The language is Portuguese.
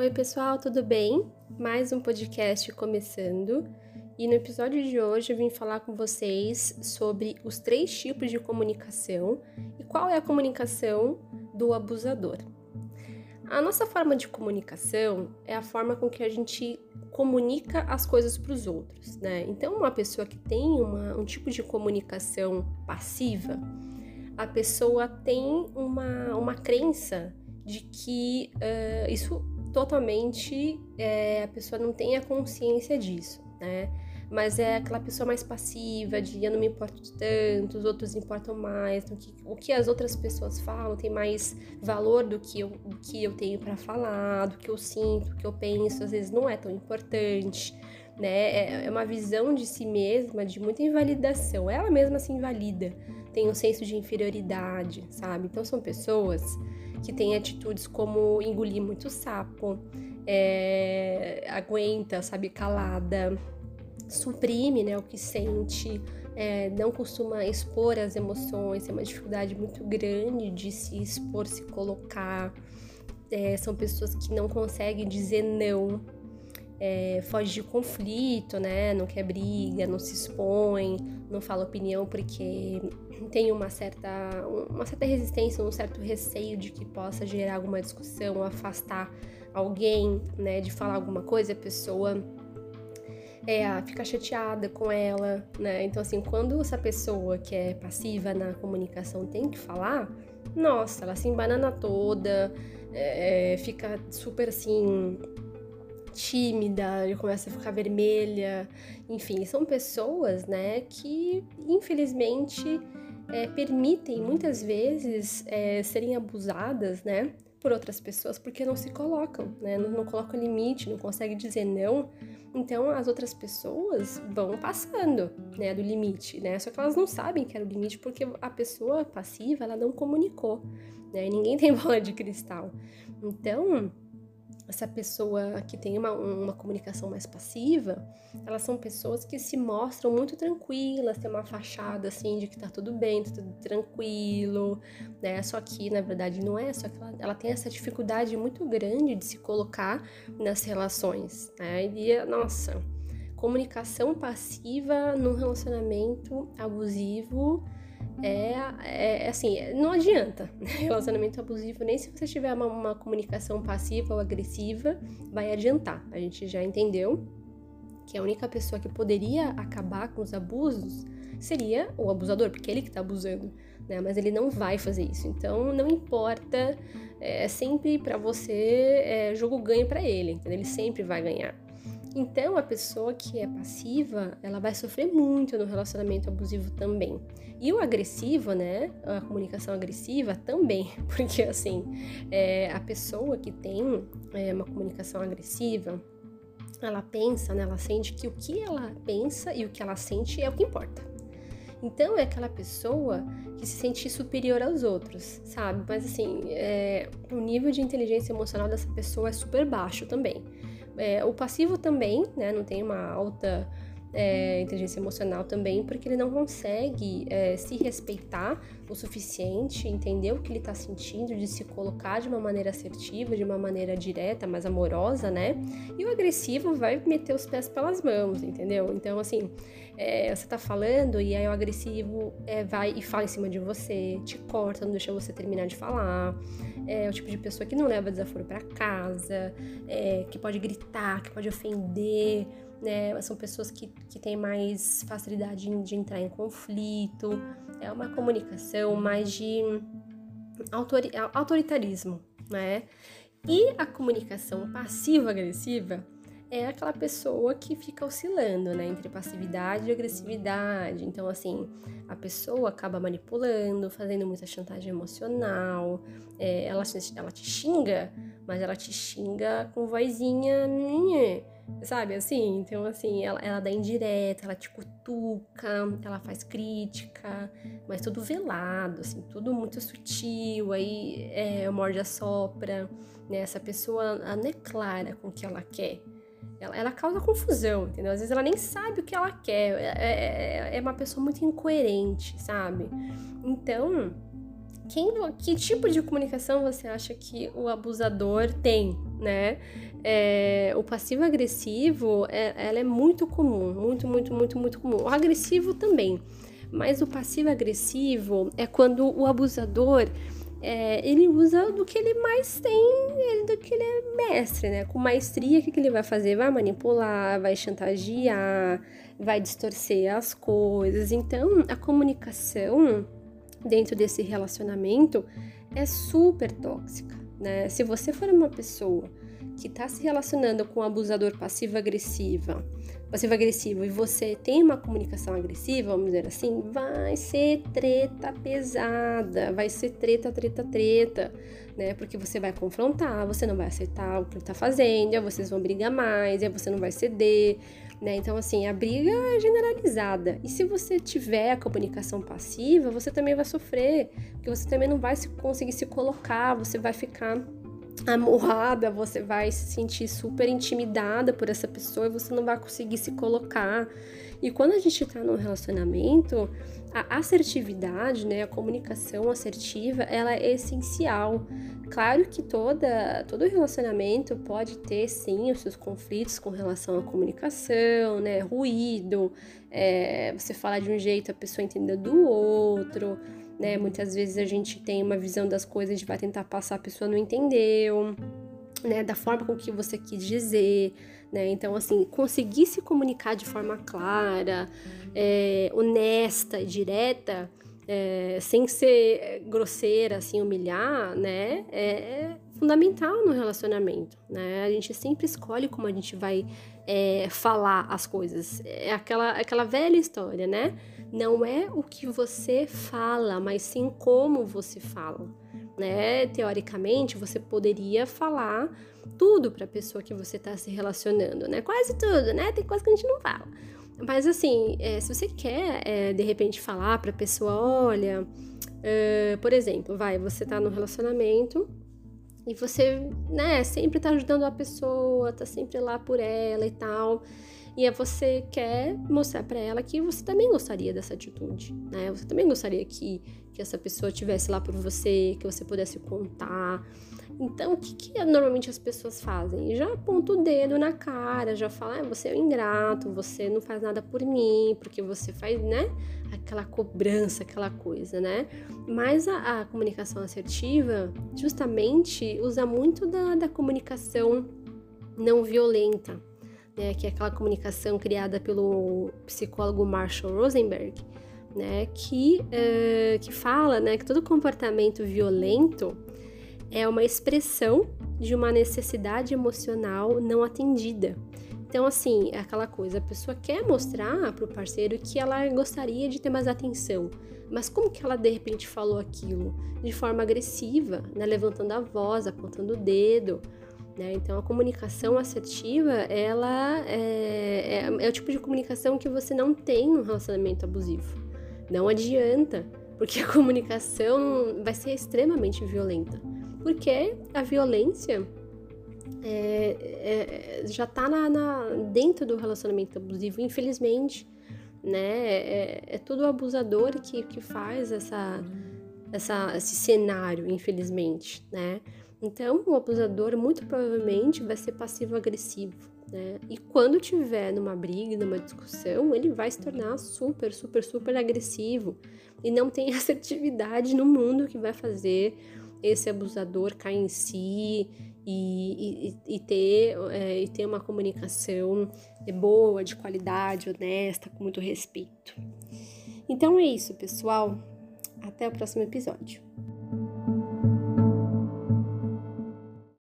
Oi, pessoal, tudo bem? Mais um podcast começando. E no episódio de hoje eu vim falar com vocês sobre os três tipos de comunicação e qual é a comunicação do abusador. A nossa forma de comunicação é a forma com que a gente comunica as coisas para os outros, né? Então, uma pessoa que tem uma, um tipo de comunicação passiva, a pessoa tem uma, uma crença de que uh, isso totalmente é, a pessoa não tem a consciência disso, né? Mas é aquela pessoa mais passiva, de eu não me importo tanto, os outros importam mais, que, o que as outras pessoas falam tem mais valor do que eu, que eu tenho para falar, do que eu sinto, do que eu penso, às vezes não é tão importante, né? É, é uma visão de si mesma de muita invalidação, ela mesma se invalida, tem um senso de inferioridade, sabe? Então são pessoas que têm atitudes como engolir muito sapo, é, aguenta, sabe, calada, suprime né, o que sente, é, não costuma expor as emoções, tem uma dificuldade muito grande de se expor, se colocar. É, são pessoas que não conseguem dizer não, é, foge de conflito, né? Não quer briga, não se expõe, não fala opinião porque tem uma certa, uma certa resistência, um certo receio de que possa gerar alguma discussão, afastar alguém, né? De falar alguma coisa, a pessoa é, fica chateada com ela, né? Então, assim, quando essa pessoa que é passiva na comunicação tem que falar, nossa, ela se embanana toda, é, fica super assim tímida, já começa a ficar vermelha, enfim, são pessoas, né, que infelizmente é, permitem muitas vezes é, serem abusadas, né, por outras pessoas porque não se colocam, né, não, não colocam limite, não conseguem dizer não, então as outras pessoas vão passando, né, do limite, né, só que elas não sabem que era o limite porque a pessoa passiva ela não comunicou, né, e ninguém tem bola de cristal, então essa pessoa que tem uma, uma comunicação mais passiva, elas são pessoas que se mostram muito tranquilas, tem uma fachada assim de que tá tudo bem, tá tudo tranquilo, né? Só que na verdade não é, só que ela, ela tem essa dificuldade muito grande de se colocar nas relações, né? E nossa, comunicação passiva num relacionamento abusivo é, é, assim, não adianta. Relacionamento abusivo, nem se você tiver uma, uma comunicação passiva ou agressiva, vai adiantar. A gente já entendeu que a única pessoa que poderia acabar com os abusos seria o abusador, porque é ele que está abusando, né? Mas ele não vai fazer isso. Então, não importa, é sempre para você é, jogo ganho para ele, entendeu? Ele sempre vai ganhar. Então, a pessoa que é passiva, ela vai sofrer muito no relacionamento abusivo também. E o agressivo, né? A comunicação agressiva também, porque assim, é, a pessoa que tem é, uma comunicação agressiva, ela pensa, né? Ela sente que o que ela pensa e o que ela sente é o que importa. Então é aquela pessoa que se sente superior aos outros, sabe? Mas assim, é, o nível de inteligência emocional dessa pessoa é super baixo também. É, o passivo também, né, não tem uma alta é, inteligência emocional também, porque ele não consegue é, se respeitar o suficiente, entender o que ele está sentindo, de se colocar de uma maneira assertiva, de uma maneira direta, mais amorosa, né? E o agressivo vai meter os pés pelas mãos, entendeu? Então, assim, é, você tá falando e aí o agressivo é, vai e fala em cima de você, te corta, não deixa você terminar de falar. É o tipo de pessoa que não leva desaforo para casa, é, que pode gritar, que pode ofender né? São pessoas que, que têm mais facilidade de, entrar em conflito. É uma comunicação mais de autori autoritarismo, né? E a comunicação passiva-agressiva é aquela pessoa que fica oscilando, né, entre passividade e agressividade. Então, assim, a pessoa acaba manipulando, fazendo muita chantagem emocional, é, ela, ela te xinga, mas ela te xinga com vozinha sabe assim? Então, assim, ela, ela dá indireta, ela te cutuca, ela faz crítica, mas tudo velado, assim, tudo muito sutil, aí é, morde a sopra, né? Essa pessoa, não é clara com o que ela quer. Ela, ela causa confusão, entendeu? Às vezes ela nem sabe o que ela quer, é, é, é uma pessoa muito incoerente, sabe? Então, quem, que tipo de comunicação você acha que o abusador tem, né? É, o passivo-agressivo, é, ela é muito comum, muito, muito, muito, muito comum. O agressivo também, mas o passivo-agressivo é quando o abusador é, ele usa do que ele mais tem, do que ele é mestre, né? Com maestria, o que, que ele vai fazer? Vai manipular, vai chantagear, vai distorcer as coisas. Então, a comunicação dentro desse relacionamento é super tóxica, né? Se você for uma pessoa que está se relacionando com um abusador passivo-agressiva, passivo-agressivo, e você tem uma comunicação agressiva, vamos dizer assim, vai ser treta pesada, vai ser treta, treta, treta, né? Porque você vai confrontar, você não vai aceitar o que ele está fazendo, aí vocês vão brigar mais, aí você não vai ceder, né? Então, assim, a briga é generalizada. E se você tiver a comunicação passiva, você também vai sofrer, porque você também não vai conseguir se colocar, você vai ficar amorrada, você vai se sentir super intimidada por essa pessoa e você não vai conseguir se colocar. E quando a gente tá num relacionamento, a assertividade, né, a comunicação assertiva, ela é essencial. Claro que toda, todo relacionamento pode ter, sim, os seus conflitos com relação à comunicação, né, ruído, é, você falar de um jeito, a pessoa entender do outro, né? Muitas vezes a gente tem uma visão das coisas, a gente vai tentar passar, a pessoa não entendeu, né? Da forma com que você quis dizer, né? Então, assim, conseguir se comunicar de forma clara, é, honesta e direta, é, sem ser grosseira, assim, humilhar, né? É fundamental no relacionamento, né? A gente sempre escolhe como a gente vai é, falar as coisas. É aquela, aquela velha história, né? Não é o que você fala, mas sim como você fala. Né? Teoricamente, você poderia falar tudo para a pessoa que você está se relacionando, né? Quase tudo, né? Tem coisa que a gente não fala. Mas assim, é, se você quer é, de repente falar para a pessoa, olha, uh, por exemplo, vai, você tá no relacionamento e você, né, sempre tá ajudando a pessoa, tá sempre lá por ela e tal. E aí você quer mostrar para ela que você também gostaria dessa atitude, né? Você também gostaria que, que essa pessoa estivesse lá por você, que você pudesse contar. Então, o que, que normalmente as pessoas fazem? Já aponta o dedo na cara, já fala, ah, você é um ingrato, você não faz nada por mim, porque você faz, né? Aquela cobrança, aquela coisa, né? Mas a, a comunicação assertiva, justamente, usa muito da, da comunicação não violenta, né, que é aquela comunicação criada pelo psicólogo Marshall Rosenberg, né, que, uh, que fala né, que todo comportamento violento é uma expressão de uma necessidade emocional não atendida. Então, assim, é aquela coisa, a pessoa quer mostrar para o parceiro que ela gostaria de ter mais atenção, mas como que ela de repente falou aquilo? De forma agressiva, né, levantando a voz, apontando o dedo, né? Então, a comunicação assertiva, ela é, é, é, o tipo de comunicação que você não tem no relacionamento abusivo. Não adianta, porque a comunicação vai ser extremamente violenta. Porque a violência é, é, já está dentro do relacionamento abusivo, infelizmente. Né? É, é tudo o abusador que, que faz essa, essa, esse cenário, infelizmente. Né? Então, o abusador muito provavelmente vai ser passivo-agressivo, né? E quando tiver numa briga, numa discussão, ele vai se tornar super, super, super agressivo. E não tem assertividade no mundo que vai fazer esse abusador cair em si e, e, e ter, é, e ter uma comunicação boa, de qualidade, honesta, com muito respeito. Então é isso, pessoal. Até o próximo episódio.